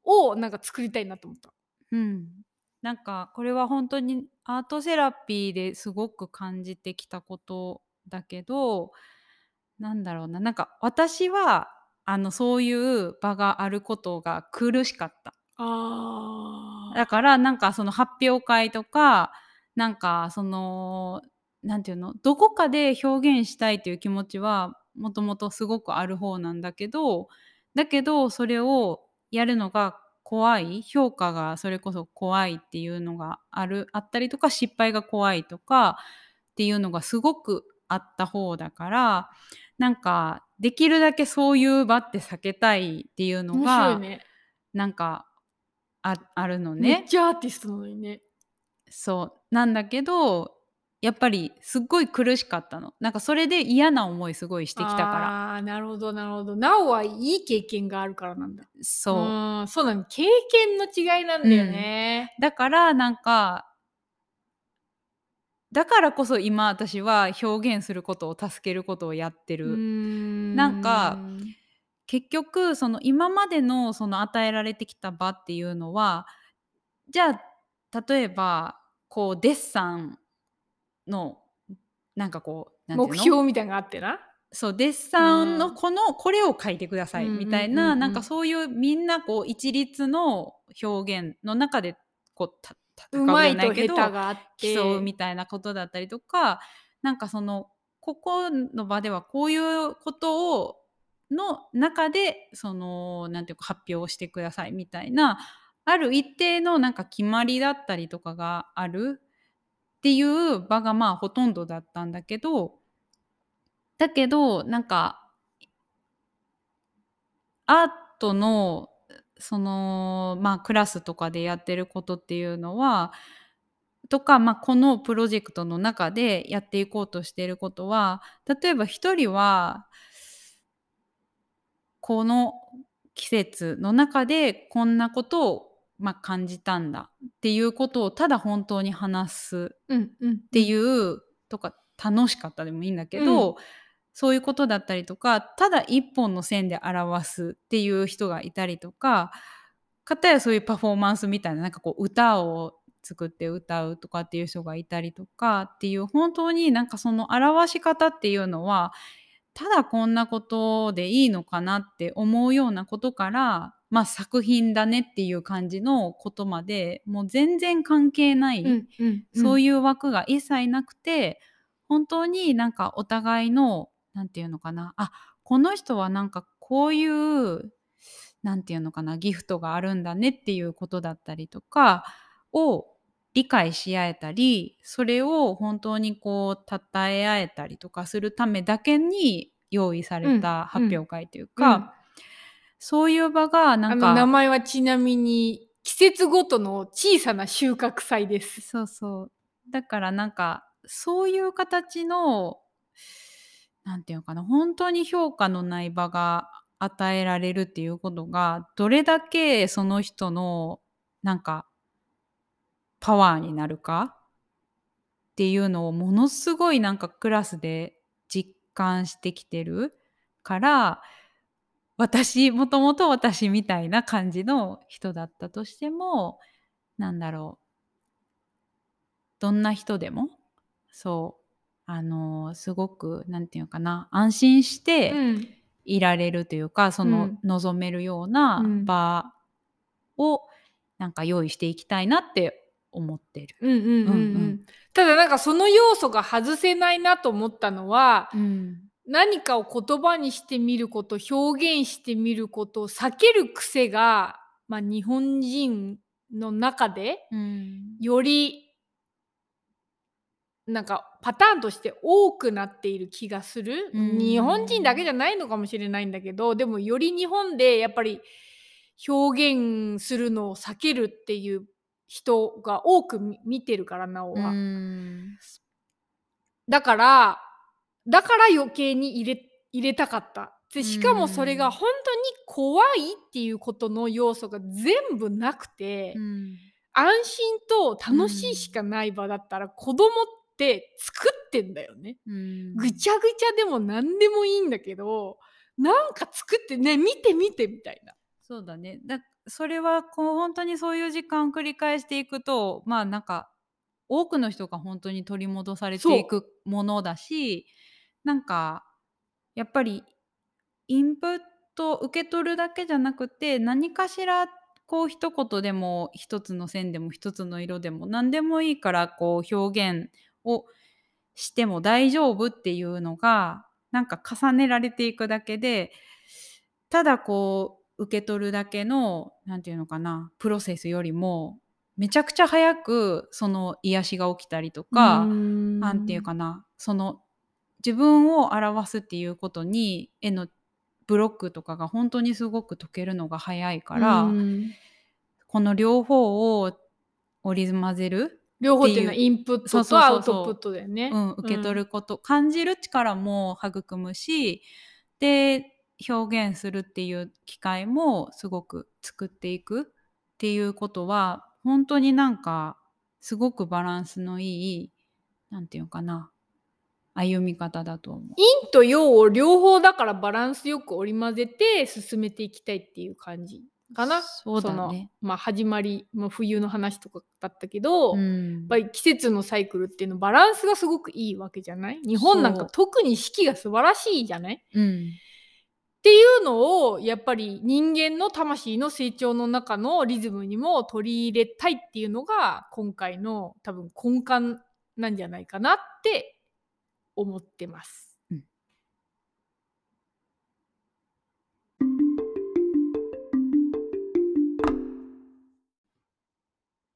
をなんか作りたいなと思った。うん、なんかこれは本当にアートセラピーですごく感じてきたことだけどなんだろうななんか私はあのそういう場があることが苦しかった。あだからなんかその発表会とかなんかそのなんていうのどこかで表現したいという気持ちはもともとすごくある方なんだけどだけどそれをやるのが怖い評価がそれこそ怖いっていうのがあるあったりとか失敗が怖いとかっていうのがすごくあった方だからなんかできるだけそういう場って避けたいっていうのがいね。なんかああるのめっね。ちゃアーティストなのにね。そうなんだけどやっぱりすっごい苦しかったの。なんかそれで嫌な思いすごいしてきたから。ああーなるほどなるほど。なおはいい経験があるからなんだ。そう、うんそうなの。経験の違いなんだよね。だからなんかだからこそ今私は表現することを助けることをやってる、ななんか結局その今までのその与えられてきた場っていうのはじゃあ例えばこうデッサンのなんかこうなんていうの？目標みたいなのがあってな？そうデッサンうんのこのこれを書いてくださいみたいな、なんかそういうみんなこう一律の表現の中でこうた戦うじゃないけど手があって。競うみたいなことだったりとかなんかそのここの場ではこういうことをの中でそのなんていうか発表をしてくださいみたいなある一定のなんか決まりだったりとかがあるっていう場がまあほとんどだったんだけどだけどなんかアートのそのまあクラスとかでやってることっていうのはとか、まあ、このプロジェクトの中でやっていこうとしていることは例えば一人はこの季節の中でこんなことを、まあ、感じたんだっていうことをただ本当に話すうんうん。っていうとか楽しかったでもいいんだけど、うんそういうことだったりとかただ一本の線で表すっていう人がいたりとかかたやそういうパフォーマンスみたいななんかこう歌を作って歌うとかっていう人がいたりとかっていう本当になんかその表し方っていうのはただこんなことでいいのかなって思うようなことから、まあ、作品だねっていう感じのことまでもう全然関係ない、うんうんそういいう枠が一切なくて本当になんかお互いのなんていうのかなあこの人はなんかこういうなんていうのかなギフトがあるんだねっていうことだったりとかを理解し合えたりそれを本当にこう称え合えたりとかするためだけに用意された発表会というか、うんそういう場がなあんかの名前はちなみに季節ごとの小さな収穫祭です。そうそう。だからなんかそういう形のなんていうのかな本当に評価のない場が与えられるっていうことがどれだけその人のなんかパワーになるかっていうのをものすごいなんかクラスで実感してきてるから私もともと私みたいな感じの人だったとしてもなんだろう。どんな人でもそうあのすごくなんていうのかな安心してうん。いられるというか、そのうん。望めるようなうん。場をなんか用意していきたいなって思ってる。ただなんかその要素が外せないなと思ったのは、うん何かを言葉にしてみること表現してみることを避ける癖が、まあ、日本人の中でうん。よりなんかパターンとして多くなっている気がする、うん。日本人だけじゃないのかもしれないんだけどでもより日本でやっぱり表現するのを避けるっていう人が多く見見てるからなおは。うん。だから、だから余計に入れ入れたかった。でしかもそれが本当に怖いっていうことの要素が全部なくて、うん安心と楽しいしかない場だったら、子供って作ってんだよね。うんぐちゃぐちゃでも何でもいいんだけど、なんか作ってね、見て見てみたいな。そうだねだそれはこう本当にそういう時間を繰り返していくとまあなんか多くの人が本当に取り戻されていくものだしなんかやっぱりインプット受け取るだけじゃなくて何かしらこう一言でも一つの線でも一つの色でも何でもいいからこう表現をしても大丈夫っていうのがなんか重ねられていくだけでただこう受け取るだけの何て言うのかなプロセスよりもめちゃくちゃ早くその癒しが起きたりとかな何て言うかなその自分を表すっていうことに絵のブロックとかが本当にすごく解けるのが早いから、うん。この両方を織り交ぜる、両方っていうのはインプットそうそうそうとアウトプットだよね。うん、受け取ること、感じる力も育むしで表現するっていう機会もすごく作っていくっていうことは本当になんかすごくバランスのいいなんていうのかな歩み方だと思う。陰と陽を両方だからバランスよく織り交ぜて進めていきたいっていう感じかな。そうだのね。まあ始まり、まあ、冬の話とかだったけど、やっうんぱり季節のサイクルっていうのバランスがすごくいいわけじゃない？日本なんか特に四季が素晴らしいじゃない？うんっていうのをやっぱり人間の魂の成長の中のリズムにも取り入れたいっていうのが今回の多分根幹なんじゃないかなって思ってます。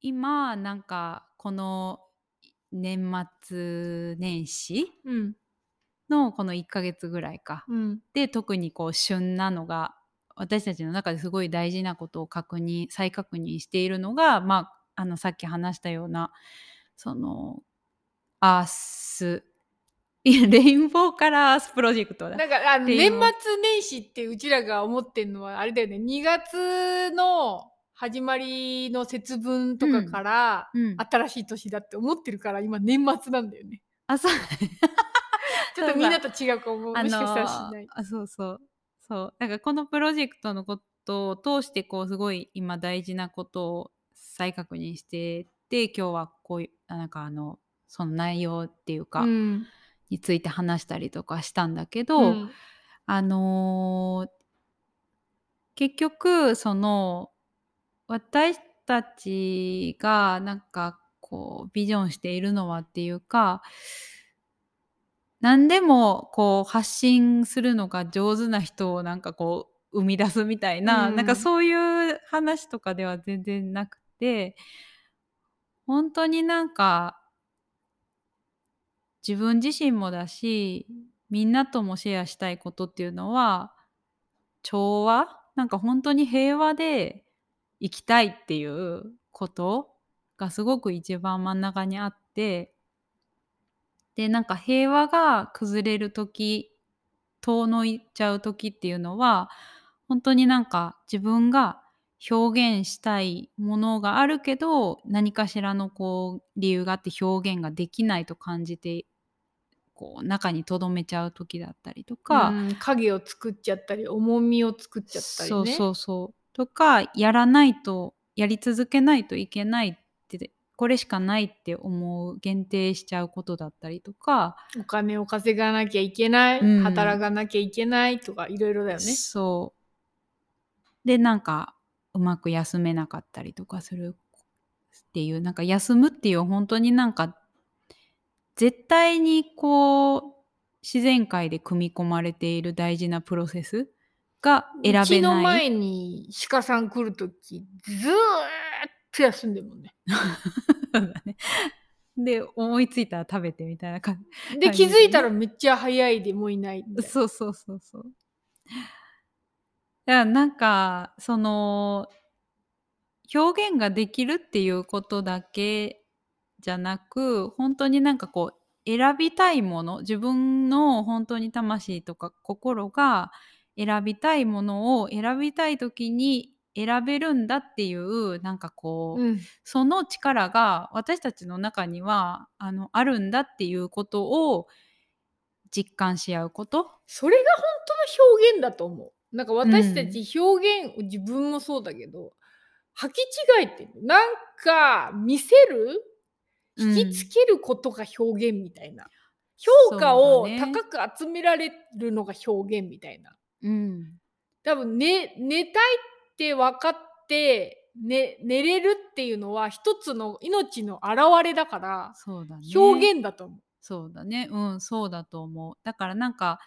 今なんかこの年末年始うん。のこの1ヶ月ぐらいかうん。で特にこう旬なのが私たちの中ですごい大事なことを確認再確認しているのが、まあ、あのさっき話したようなそのアースいやレインボーカラースプロジェクトだ。なんかあのっていう。年末年始ってうちらが思ってんのはあれだよね。2月の始まりの節分とかから、うん。新しい年だって思ってるから今年末なんだよね。あそう。[laughs] ちょっとみんなと違うかも。もしかしたらしない。あそうそう。そう。だからこのプロジェクトのことを通してこうすごい今大事なことを再確認してて今日はこういうあなんかあのその内容っていうか、うんについて話したりとかしたんだけど、うん。あのー結局その私たちがなんかこうビジョンしているのはっていうか何でもこう発信するのが上手な人をなんかこう生み出すみたいな、うんなん。かそういう話とかでは全然なくて本当になんか自分自身もだしみんなともシェアしたいことっていうのは調和なんか本当に平和で生きたいっていうことがすごく一番真ん中にあってでなんか平和が崩れる時遠のいちゃう時っていうのは本当になんか自分が表現したいものがあるけど何かしらのこう理由があって表現ができないと感じてこう中に留めちゃう時だったりとか、うん影を作っちゃったり重みを作っちゃったりね。そうそうそう。とかやらないとやり続けないといけないってこれしかないって思う限定しちゃうことだったりとか、お金を稼がなきゃいけない、うん。働かなきゃいけないとかいろいろだよね。そう。でなんかうまく休めなかったりとかするっていうなんか休むっていう本当になんか絶対にこう自然界で組み込まれている大事なプロセスが選べない。うちの前に鹿さん来るときずーっと休んでるもんね。[laughs] そうだね。で思いついたら食べてみたいな感じ気づいたらめっちゃ早いでもういない。そうそうそうそう。だからなんかその表現ができるっていうことだけじゃなく本当になんかこう選びたいもの自分の本当に魂とか心が選びたいものを選びたい時に選べるんだっていうなんかこう、うんその力が私たちの中にはあのあるんだっていうことを実感し合うこと。それが本当の表現だと思う。なんか私たち表現、自分もそうだけど履き違えてる。なんか見せる引きつけることが表現みたいな。評価を高く集められるのが表現みたいな。うん、多分寝寝たいって分かって、ね、寝れるっていうのは一つの命の表れだからそうだね。表現だと思う。そうだね。うん、そうだと思う。だからなんか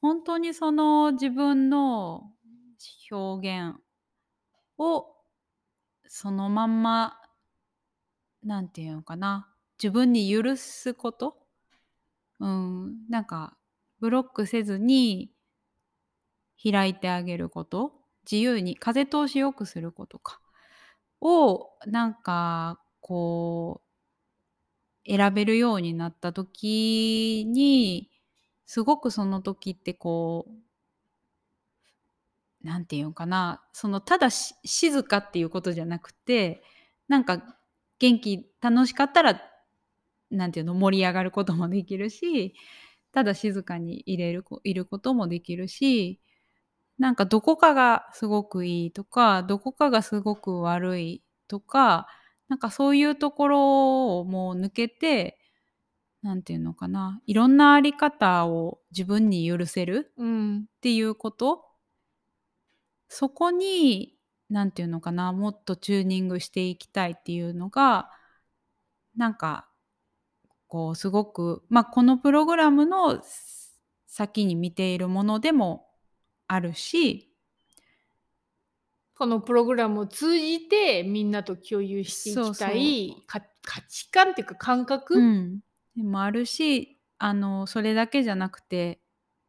本当にその自分の表現をそのまんまなんていうのかな。自分に許すこと？うん。なんかブロックせずに開いてあげること？自由に風通しよくすることか？をなんかこう選べるようになった時にすごくその時ってこうなんていうのかな？そのただ静かっていうことじゃなくてなんか元気楽しかったらなんていうの盛り上がることもできるしただ静かにいれるこいることもできるしなんかどこかがすごくいいとかどこかがすごく悪いとかなんかそういうところをもう抜けてなんていうのかないろんなあり方を自分に許せるうん。っていうこと。そこになんていうのかなもっとチューニングしていきたいっていうのがなんかこうすごくまあこのプログラムの先に見ているものでもあるしこのプログラムを通じてみんなと共有していきたいか価値観っていうか感覚、うん、でもあるしあのそれだけじゃなくて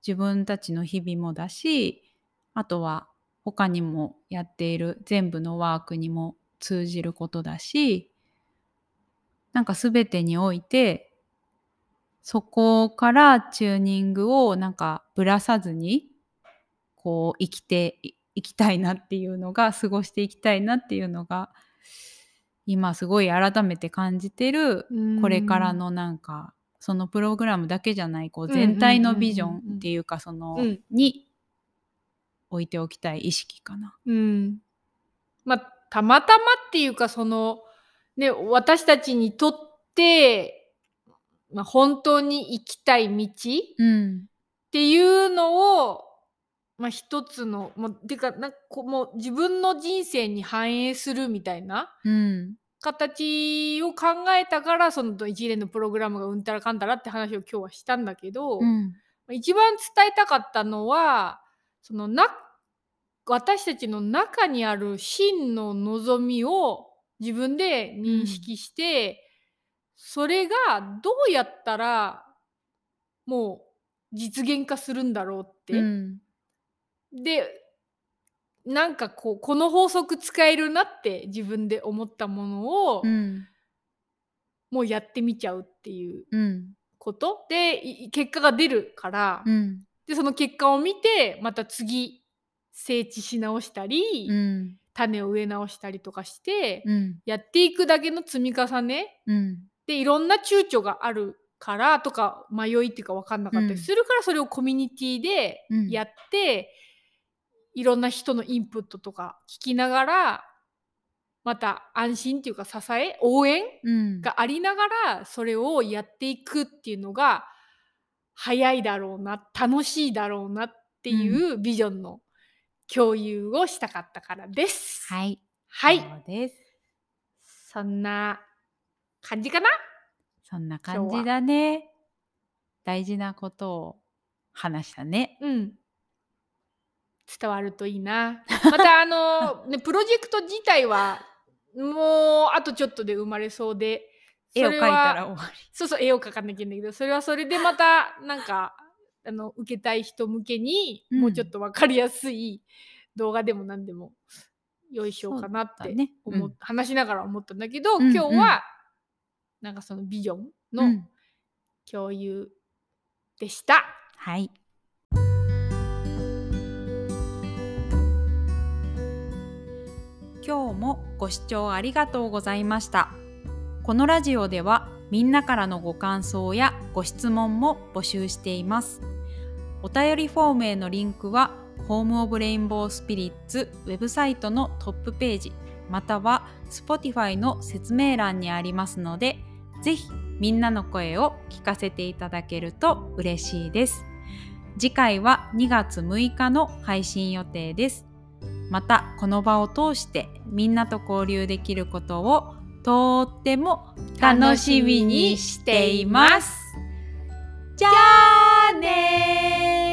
自分たちの日々もだしあとは他にもやっている全部のワークにも通じることだしなんか全てにおいてそこからチューニングをなんかぶらさずにこう生きていいきたいなっていうのが過ごしていきたいなっていうのが今すごい改めて感じてるうん。これからのなんかそのプログラムだけじゃないこう全体のビジョンっていうかその、うん。に置いておきたい意識かな。うん。まあ、たまたまっていうか、その、ね、私たちにとって、まあ、本当に行きたい道っうんていうのを、まあ、一つの、もう、てか、なんかもう自分の人生に反映するみたいなうん形を考えたから、その一連のプログラムがうんたらかんたらって話を今日はしたんだけど、うん一番伝えたかったのはそのな私たちの中にある真の望みを自分で認識して、それがどうやったらもう実現化するんだろうって。うん。でなんかこうこの法則使えるなって自分で思ったものを、うん。もうやってみちゃうっていううん。こと。でい結果が出るから。うんでその結果を見てまた次整地し直したり、うん。種を植え直したりとかして、うん。やっていくだけの積み重ねうん。でいろんな躊躇があるからとか迷いっていうか分かんなかったりするから、それをコミュニティでうん。やって、いろんな人のインプットとか聞きながらまた安心っていうか支え応援うん。がありながらそれをやっていくっていうのが早いだろうな楽しいだろうなっていうビジョンの共有をしたかったからです。はい。はい、そうです。そんな感じかな？そんな感じだね。大事なことを話したね。うん。伝わるといいな。またあの、ね、プロジェクト自体はもうあとちょっとで生まれそうで絵を描いたら終わり。そうそう絵を描かなきゃいけないけどそれはそれでまたなんかあの受けたい人向けに、うん。もうちょっと分かりやすい動画でも何でもよいしょうかなってね。うん。話しながら思ったんだけど、うん今日はなんかそのビジョンうのん。共有でした。はい。今日もご視聴ありがとうございましたこのラジオではみんなからのご感想やご質問も募集しています。お便りフォームへのリンクはホームオブレインボースピリッツウェブサイトのトップページまたは Spotify の説明欄にありますのでぜひみんなの声を聞かせていただけると嬉しいです。次回は2月6日の配信予定です。またこの場を通してみんなと交流できることをとっても楽しみにしています。じゃあね